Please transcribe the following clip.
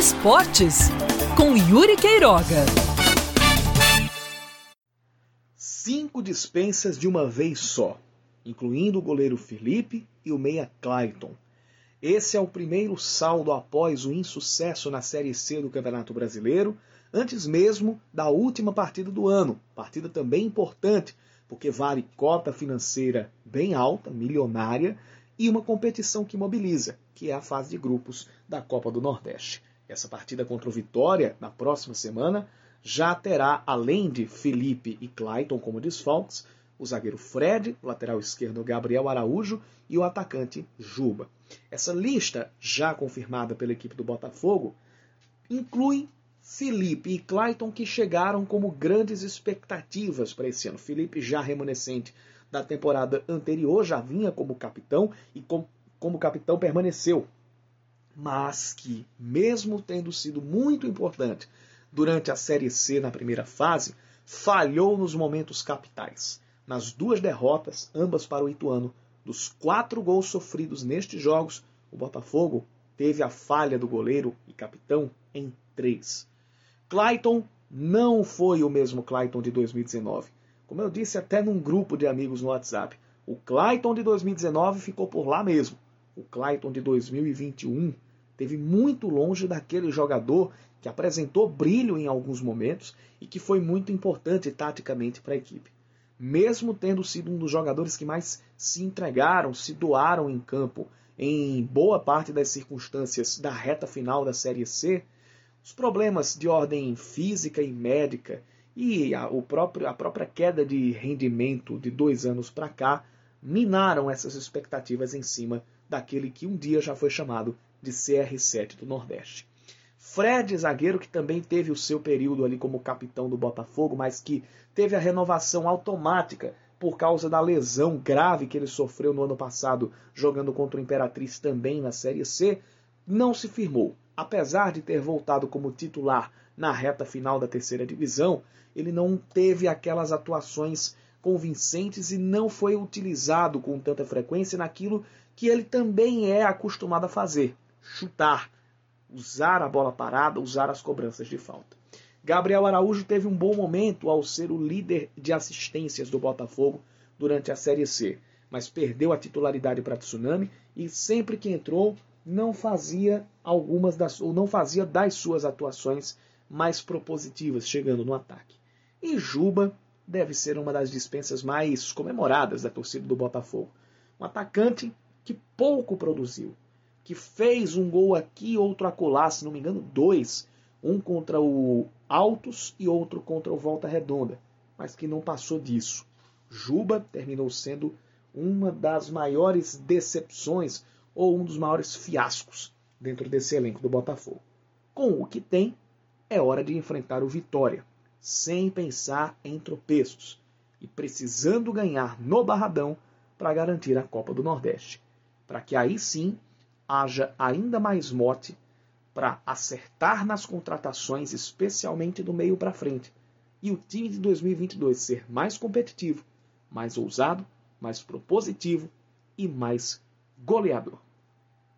Esportes, com Yuri Queiroga. Cinco dispensas de uma vez só, incluindo o goleiro Felipe e o meia Clayton. Esse é o primeiro saldo após o insucesso na Série C do Campeonato Brasileiro, antes mesmo da última partida do ano. Partida também importante, porque vale cota financeira bem alta, milionária, e uma competição que mobiliza, que é a fase de grupos da Copa do Nordeste. Essa partida contra o Vitória, na próxima semana, já terá, além de Felipe e Clayton como desfalques, o zagueiro Fred, o lateral esquerdo Gabriel Araújo e o atacante Juba. Essa lista, já confirmada pela equipe do Botafogo, inclui Felipe e Clayton que chegaram como grandes expectativas para esse ano. Felipe já remanescente da temporada anterior, já vinha como capitão e com, como capitão permaneceu. Mas que, mesmo tendo sido muito importante durante a Série C na primeira fase, falhou nos momentos capitais. Nas duas derrotas, ambas para o Ituano, dos quatro gols sofridos nestes jogos, o Botafogo teve a falha do goleiro e capitão em três. Clayton não foi o mesmo Clayton de 2019. Como eu disse até num grupo de amigos no WhatsApp, o Clayton de 2019 ficou por lá mesmo. O Clayton de 2021 teve muito longe daquele jogador que apresentou brilho em alguns momentos e que foi muito importante taticamente para a equipe. Mesmo tendo sido um dos jogadores que mais se entregaram, se doaram em campo em boa parte das circunstâncias da reta final da Série C, os problemas de ordem física e médica e a, o próprio, a própria queda de rendimento de dois anos para cá minaram essas expectativas em cima daquele que um dia já foi chamado de CR7 do Nordeste. Fred, zagueiro que também teve o seu período ali como capitão do Botafogo, mas que teve a renovação automática por causa da lesão grave que ele sofreu no ano passado jogando contra o Imperatriz também na Série C, não se firmou. Apesar de ter voltado como titular na reta final da terceira divisão, ele não teve aquelas atuações convincentes e não foi utilizado com tanta frequência naquilo que ele também é acostumado a fazer: chutar, usar a bola parada, usar as cobranças de falta. Gabriel Araújo teve um bom momento ao ser o líder de assistências do Botafogo durante a Série C, mas perdeu a titularidade para Tsunami e sempre que entrou não fazia algumas das ou não fazia das suas atuações mais propositivas chegando no ataque. E Juba deve ser uma das dispensas mais comemoradas da torcida do Botafogo. Um atacante que pouco produziu, que fez um gol aqui, outro acolá, se não me engano, dois. Um contra o Altos e outro contra o Volta Redonda, mas que não passou disso. Juba terminou sendo uma das maiores decepções ou um dos maiores fiascos dentro desse elenco do Botafogo. Com o que tem, é hora de enfrentar o Vitória sem pensar em tropeços e precisando ganhar no Barradão para garantir a Copa do Nordeste, para que aí sim haja ainda mais mote para acertar nas contratações, especialmente do meio para frente, e o time de 2022 ser mais competitivo, mais ousado, mais propositivo e mais goleador.